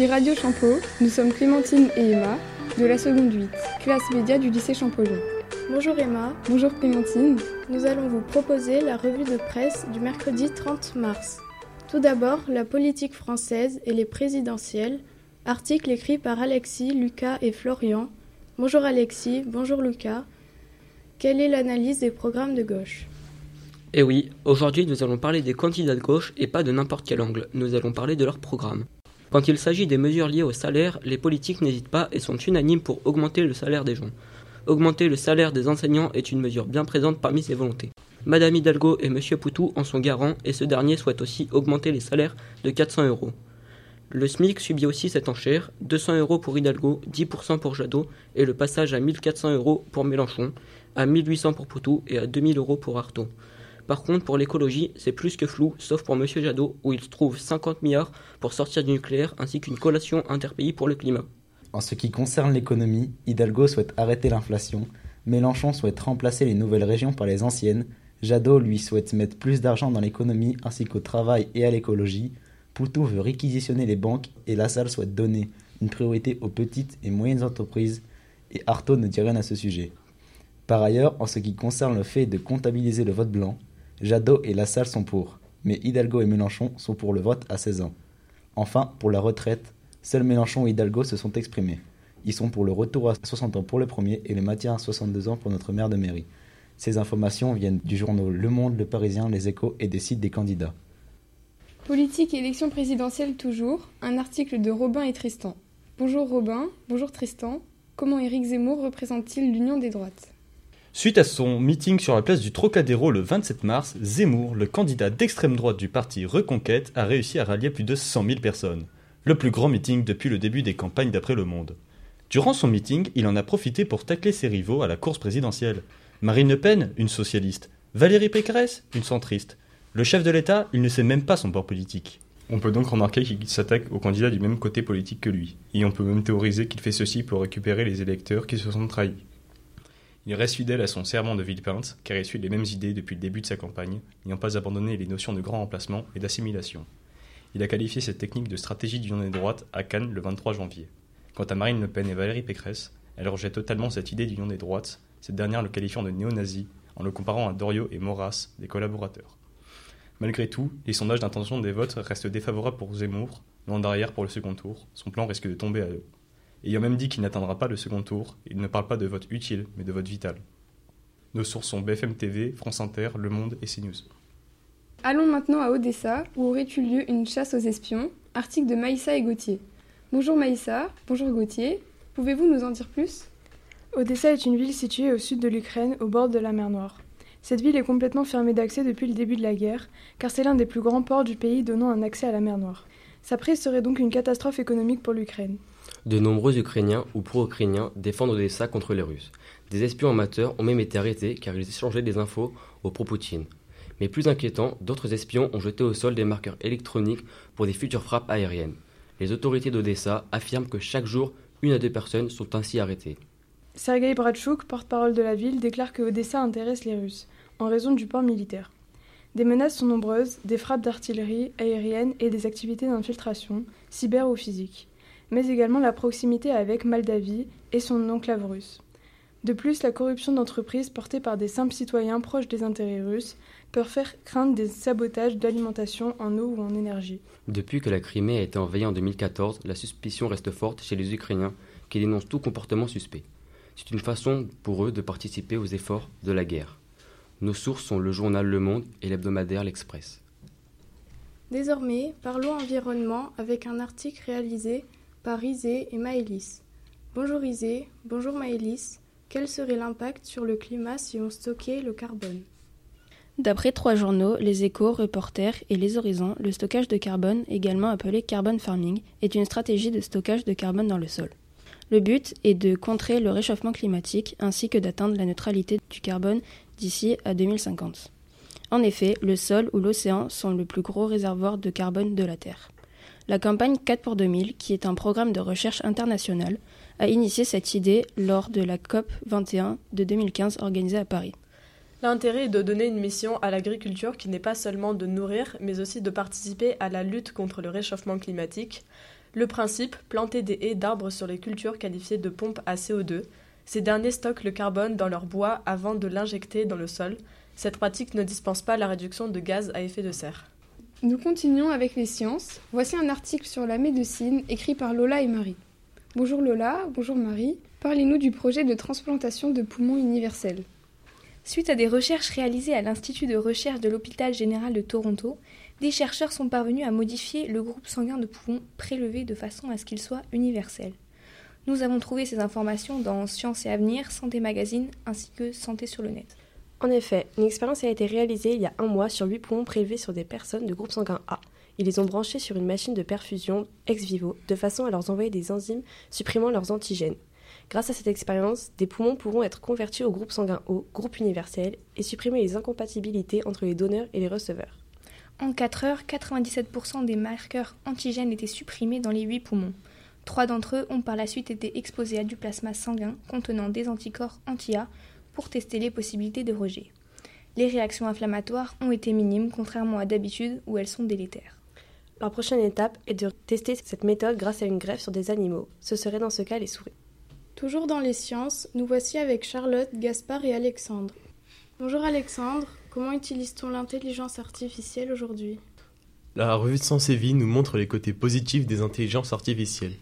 Ici Radio Champeau, nous sommes Clémentine et Emma de la seconde 8, classe média du lycée Champollion. Bonjour Emma. Bonjour Clémentine. Nous allons vous proposer la revue de presse du mercredi 30 mars. Tout d'abord, la politique française et les présidentielles, article écrit par Alexis, Lucas et Florian. Bonjour Alexis, bonjour Lucas. Quelle est l'analyse des programmes de gauche? Eh oui, aujourd'hui nous allons parler des candidats de gauche et pas de n'importe quel angle, nous allons parler de leur programme. Quand il s'agit des mesures liées au salaire, les politiques n'hésitent pas et sont unanimes pour augmenter le salaire des gens. Augmenter le salaire des enseignants est une mesure bien présente parmi ces volontés. Madame Hidalgo et Monsieur Poutou en sont garants et ce dernier souhaite aussi augmenter les salaires de 400 euros. Le SMIC subit aussi cette enchère, 200 euros pour Hidalgo, 10% pour Jadot et le passage à 1400 euros pour Mélenchon, à 1800 pour Poutou et à 2000 euros pour Artaud. Par contre, pour l'écologie, c'est plus que flou, sauf pour M. Jadot, où il trouve 50 milliards pour sortir du nucléaire, ainsi qu'une collation interpays pour le climat. En ce qui concerne l'économie, Hidalgo souhaite arrêter l'inflation, Mélenchon souhaite remplacer les nouvelles régions par les anciennes, Jadot, lui, souhaite mettre plus d'argent dans l'économie ainsi qu'au travail et à l'écologie, Poutou veut réquisitionner les banques et Lassalle souhaite donner une priorité aux petites et moyennes entreprises, et Artaud ne dit rien à ce sujet. Par ailleurs, en ce qui concerne le fait de comptabiliser le vote blanc, Jadot et Lassalle sont pour, mais Hidalgo et Mélenchon sont pour le vote à 16 ans. Enfin, pour la retraite, seuls Mélenchon et Hidalgo se sont exprimés. Ils sont pour le retour à 60 ans pour le premier et le maintien à 62 ans pour notre maire de mairie. Ces informations viennent du journal Le Monde, Le Parisien, Les Échos et des sites des candidats. Politique et élection présidentielle toujours, un article de Robin et Tristan. Bonjour Robin, bonjour Tristan. Comment Éric Zemmour représente-t-il l'union des droites? Suite à son meeting sur la place du Trocadéro le 27 mars, Zemmour, le candidat d'extrême droite du parti Reconquête, a réussi à rallier plus de 100 000 personnes. Le plus grand meeting depuis le début des campagnes d'après Le Monde. Durant son meeting, il en a profité pour tacler ses rivaux à la course présidentielle. Marine Le Pen, une socialiste. Valérie Pécresse, une centriste. Le chef de l'État, il ne sait même pas son port politique. On peut donc remarquer qu'il s'attaque aux candidats du même côté politique que lui, et on peut même théoriser qu'il fait ceci pour récupérer les électeurs qui se sont trahis. Il reste fidèle à son serment de Villepinte, car il suit les mêmes idées depuis le début de sa campagne, n'ayant pas abandonné les notions de grand remplacement et d'assimilation. Il a qualifié cette technique de stratégie d'union des droites à Cannes le 23 janvier. Quant à Marine Le Pen et Valérie Pécresse, elle rejette totalement cette idée d'union des droites, cette dernière le qualifiant de néo-nazi en le comparant à Dorio et Maurras, des collaborateurs. Malgré tout, les sondages d'intention des votes restent défavorables pour Zemmour, loin derrière pour le second tour, son plan risque de tomber à l'eau. Ayant même dit qu'il n'atteindra pas le second tour, il ne parle pas de vote utile, mais de vote vital. Nos sources sont BFM TV, France Inter, Le Monde et CNews. Allons maintenant à Odessa, où aurait eu lieu une chasse aux espions? Article de Maïssa et Gauthier. Bonjour Maïssa, bonjour Gauthier. Pouvez-vous nous en dire plus? Odessa est une ville située au sud de l'Ukraine, au bord de la mer Noire. Cette ville est complètement fermée d'accès depuis le début de la guerre, car c'est l'un des plus grands ports du pays donnant un accès à la mer Noire. Sa prise serait donc une catastrophe économique pour l'Ukraine. De nombreux Ukrainiens ou pro-Ukrainiens défendent Odessa contre les Russes. Des espions amateurs ont même été arrêtés car ils échangeaient des infos au pro-Poutine. Mais plus inquiétant, d'autres espions ont jeté au sol des marqueurs électroniques pour des futures frappes aériennes. Les autorités d'Odessa affirment que chaque jour, une à deux personnes sont ainsi arrêtées. Sergei Bratchouk, porte-parole de la ville, déclare que Odessa intéresse les Russes, en raison du port militaire. Des menaces sont nombreuses, des frappes d'artillerie aérienne et des activités d'infiltration, cyber ou physique, mais également la proximité avec Moldavie et son enclave russe. De plus, la corruption d'entreprises portée par des simples citoyens proches des intérêts russes peut faire craindre des sabotages d'alimentation en eau ou en énergie. Depuis que la Crimée a été envahie en 2014, la suspicion reste forte chez les Ukrainiens qui dénoncent tout comportement suspect. C'est une façon pour eux de participer aux efforts de la guerre. Nos sources sont le journal Le Monde et l'hebdomadaire L'Express. Désormais, parlons environnement avec un article réalisé par Isée et Maëlys. Bonjour Isée, bonjour Maëlys. Quel serait l'impact sur le climat si on stockait le carbone? D'après trois journaux, Les Échos, Reporters et Les Horizons, le stockage de carbone, également appelé carbon farming, est une stratégie de stockage de carbone dans le sol. Le but est de contrer le réchauffement climatique ainsi que d'atteindre la neutralité du carbone d'ici à 2050. En effet, le sol ou l'océan sont le plus gros réservoir de carbone de la Terre. La campagne 4 pour 2000, qui est un programme de recherche international, a initié cette idée lors de la COP 21 de 2015 organisée à Paris. L'intérêt est de donner une mission à l'agriculture qui n'est pas seulement de nourrir, mais aussi de participer à la lutte contre le réchauffement climatique. Le principe, planter des haies d'arbres sur les cultures qualifiées de pompes à CO2. Ces derniers stockent le carbone dans leur bois avant de l'injecter dans le sol. Cette pratique ne dispense pas la réduction de gaz à effet de serre. Nous continuons avec les sciences. Voici un article sur la médecine écrit par Lola et Marie. Bonjour Lola, bonjour Marie. Parlez-nous du projet de transplantation de poumons universel. Suite à des recherches réalisées à l'Institut de recherche de l'Hôpital général de Toronto, des chercheurs sont parvenus à modifier le groupe sanguin de poumons prélevé de façon à ce qu'il soit universel. Nous avons trouvé ces informations dans Sciences et Avenir, Santé Magazine ainsi que Santé sur le net. En effet, une expérience a été réalisée il y a un mois sur 8 poumons prélevés sur des personnes de groupe sanguin A. Ils les ont branchés sur une machine de perfusion ex vivo de façon à leur envoyer des enzymes supprimant leurs antigènes. Grâce à cette expérience, des poumons pourront être convertis au groupe sanguin O, groupe universel, et supprimer les incompatibilités entre les donneurs et les receveurs. En 4 heures, 97% des marqueurs antigènes étaient supprimés dans les 8 poumons. Trois d'entre eux ont par la suite été exposés à du plasma sanguin contenant des anticorps anti-A pour tester les possibilités de rejet. Les réactions inflammatoires ont été minimes contrairement à d'habitude où elles sont délétères. La prochaine étape est de tester cette méthode grâce à une greffe sur des animaux. Ce serait dans ce cas les souris. Toujours dans les sciences, nous voici avec Charlotte, Gaspard et Alexandre. Bonjour Alexandre, comment utilise-t-on l'intelligence artificielle aujourd'hui? La revue de Sciences et Vie nous montre les côtés positifs des intelligences artificielles.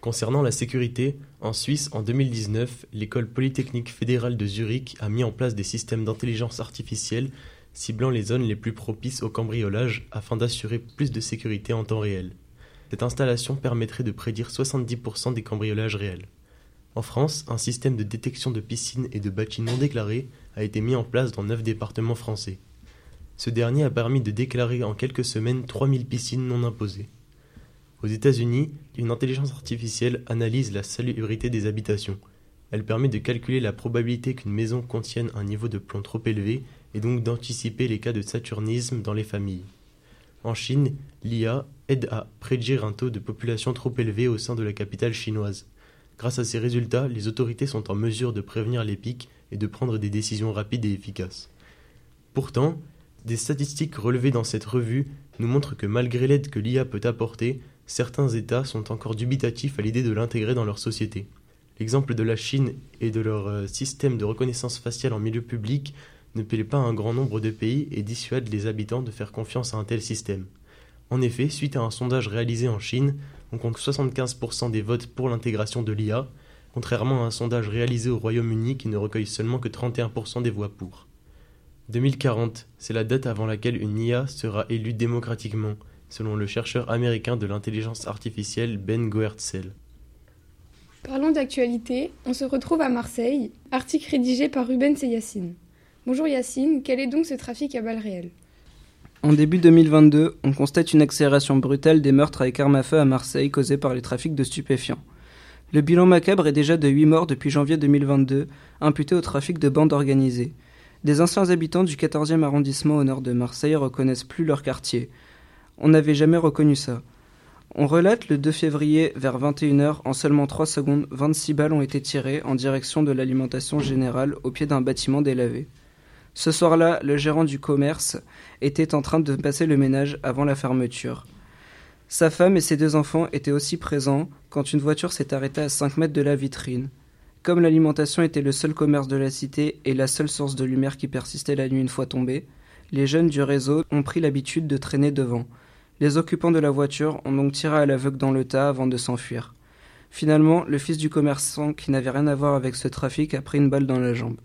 Concernant la sécurité, en Suisse, en 2019, l'école polytechnique fédérale de Zurich a mis en place des systèmes d'intelligence artificielle ciblant les zones les plus propices au cambriolage afin d'assurer plus de sécurité en temps réel. Cette installation permettrait de prédire 70% des cambriolages réels. En France, un système de détection de piscines et de bâtis non déclarés a été mis en place dans neuf départements français. Ce dernier a permis de déclarer en quelques semaines 3000 piscines non imposées. Aux États-Unis, une intelligence artificielle analyse la salubrité des habitations. Elle permet de calculer la probabilité qu'une maison contienne un niveau de plomb trop élevé et donc d'anticiper les cas de saturnisme dans les familles. En Chine, l'IA aide à prédire un taux de population trop élevé au sein de la capitale chinoise. Grâce à ces résultats, les autorités sont en mesure de prévenir les pics et de prendre des décisions rapides et efficaces. Pourtant, des statistiques relevées dans cette revue nous montrent que malgré l'aide que l'IA peut apporter, certains États sont encore dubitatifs à l'idée de l'intégrer dans leur société. L'exemple de la Chine et de leur euh, système de reconnaissance faciale en milieu public ne plaît pas à un grand nombre de pays et dissuade les habitants de faire confiance à un tel système. En effet, suite à un sondage réalisé en Chine, on compte 75% des votes pour l'intégration de l'IA, contrairement à un sondage réalisé au Royaume-Uni qui ne recueille seulement que 31% des voix pour. 2040, c'est la date avant laquelle une IA sera élue démocratiquement, selon le chercheur américain de l'intelligence artificielle Ben Goertzel. Parlons d'actualité, on se retrouve à Marseille, article rédigé par Rubens et Yacine. Bonjour Yacine, quel est donc ce trafic à balles réelles? En début 2022, on constate une accélération brutale des meurtres avec armes à feu à Marseille causés par les trafics de stupéfiants. Le bilan macabre est déjà de 8 morts depuis janvier 2022, imputés au trafic de bandes organisées. Des anciens habitants du 14e arrondissement au nord de Marseille reconnaissent plus leur quartier. On n'avait jamais reconnu ça. On relate le 2 février vers 21h, en seulement 3 secondes, 26 balles ont été tirées en direction de l'alimentation générale au pied d'un bâtiment délavé. Ce soir-là, le gérant du commerce était en train de passer le ménage avant la fermeture. Sa femme et ses deux enfants étaient aussi présents quand une voiture s'est arrêtée à 5 mètres de la vitrine. Comme l'alimentation était le seul commerce de la cité et la seule source de lumière qui persistait la nuit une fois tombée, les jeunes du réseau ont pris l'habitude de traîner devant. Les occupants de la voiture ont donc tiré à l'aveugle dans le tas avant de s'enfuir. Finalement, le fils du commerçant qui n'avait rien à voir avec ce trafic a pris une balle dans la jambe.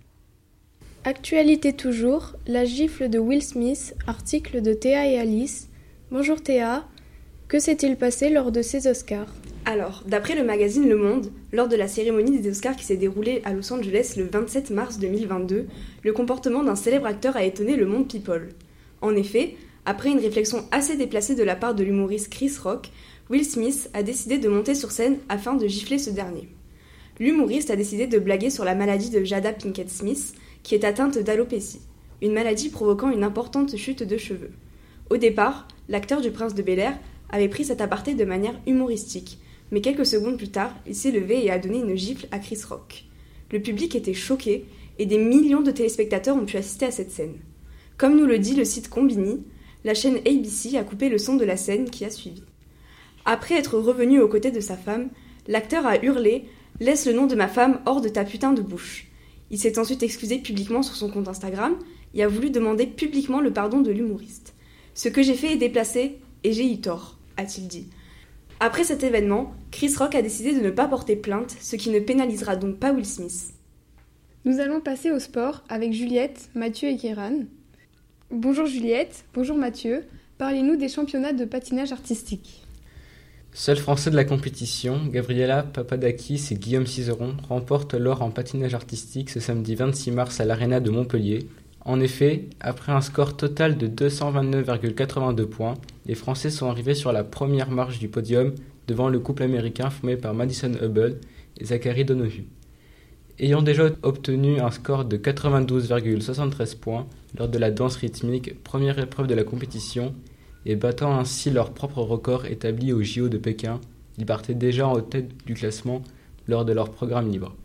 Actualité toujours, la gifle de Will Smith, article de Théa et Alice. Bonjour Théa, que s'est-il passé lors de ces Oscars? Alors, d'après le magazine Le Monde, lors de la cérémonie des Oscars qui s'est déroulée à Los Angeles le 27 mars 2022, le comportement d'un célèbre acteur a étonné le monde people. En effet, après une réflexion assez déplacée de la part de l'humoriste Chris Rock, Will Smith a décidé de monter sur scène afin de gifler ce dernier. L'humoriste a décidé de blaguer sur la maladie de Jada Pinkett Smith, qui est atteinte d'alopécie, une maladie provoquant une importante chute de cheveux. Au départ, l'acteur du prince de Bel Air avait pris cet aparté de manière humoristique, mais quelques secondes plus tard, il s'est levé et a donné une gifle à Chris Rock. Le public était choqué et des millions de téléspectateurs ont pu assister à cette scène. Comme nous le dit le site Combini, la chaîne ABC a coupé le son de la scène qui a suivi. Après être revenu aux côtés de sa femme, l'acteur a hurlé Laisse le nom de ma femme hors de ta putain de bouche. Il s'est ensuite excusé publiquement sur son compte Instagram et a voulu demander publiquement le pardon de l'humoriste. Ce que j'ai fait est déplacé et j'ai eu tort, a-t-il dit. Après cet événement, Chris Rock a décidé de ne pas porter plainte, ce qui ne pénalisera donc pas Will Smith. Nous allons passer au sport avec Juliette, Mathieu et Kéran. Bonjour Juliette, bonjour Mathieu. Parlez-nous des championnats de patinage artistique. Seul français de la compétition, Gabriela Papadakis et Guillaume Cizeron remportent l'or en patinage artistique ce samedi 26 mars à l'Arena de Montpellier. En effet, après un score total de 229,82 points, les Français sont arrivés sur la première marche du podium devant le couple américain formé par Madison Hubble et Zachary Donohue. Ayant déjà obtenu un score de 92,73 points lors de la danse rythmique, première épreuve de la compétition, et battant ainsi leur propre record établi au JO de Pékin, ils partaient déjà en tête du classement lors de leur programme libre.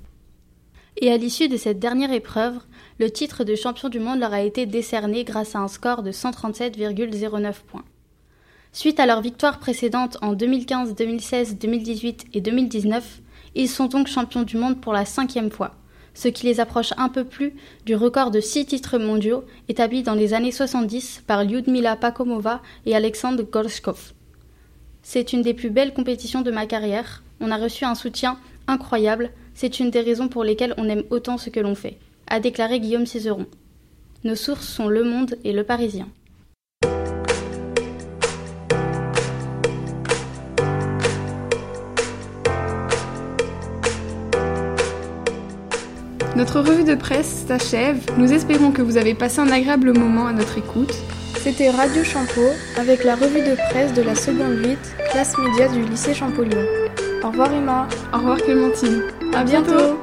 Et à l'issue de cette dernière épreuve, le titre de champion du monde leur a été décerné grâce à un score de 137,09 points. Suite à leur victoire précédente en 2015, 2016, 2018 et 2019, ils sont donc champions du monde pour la cinquième fois ce qui les approche un peu plus du record de six titres mondiaux établi dans les années 70 par Lyudmila Pakomova et Alexandre Gorshkov. C'est une des plus belles compétitions de ma carrière. On a reçu un soutien incroyable. C'est une des raisons pour lesquelles on aime autant ce que l'on fait, a déclaré Guillaume Cizeron. Nos sources sont Le Monde et Le Parisien. Notre revue de presse s'achève. Nous espérons que vous avez passé un agréable moment à notre écoute. C'était Radio Champeau avec la revue de presse de la seconde 8, classe média du lycée Champollion. Au revoir Emma. Au revoir Clémentine. À, bientôt.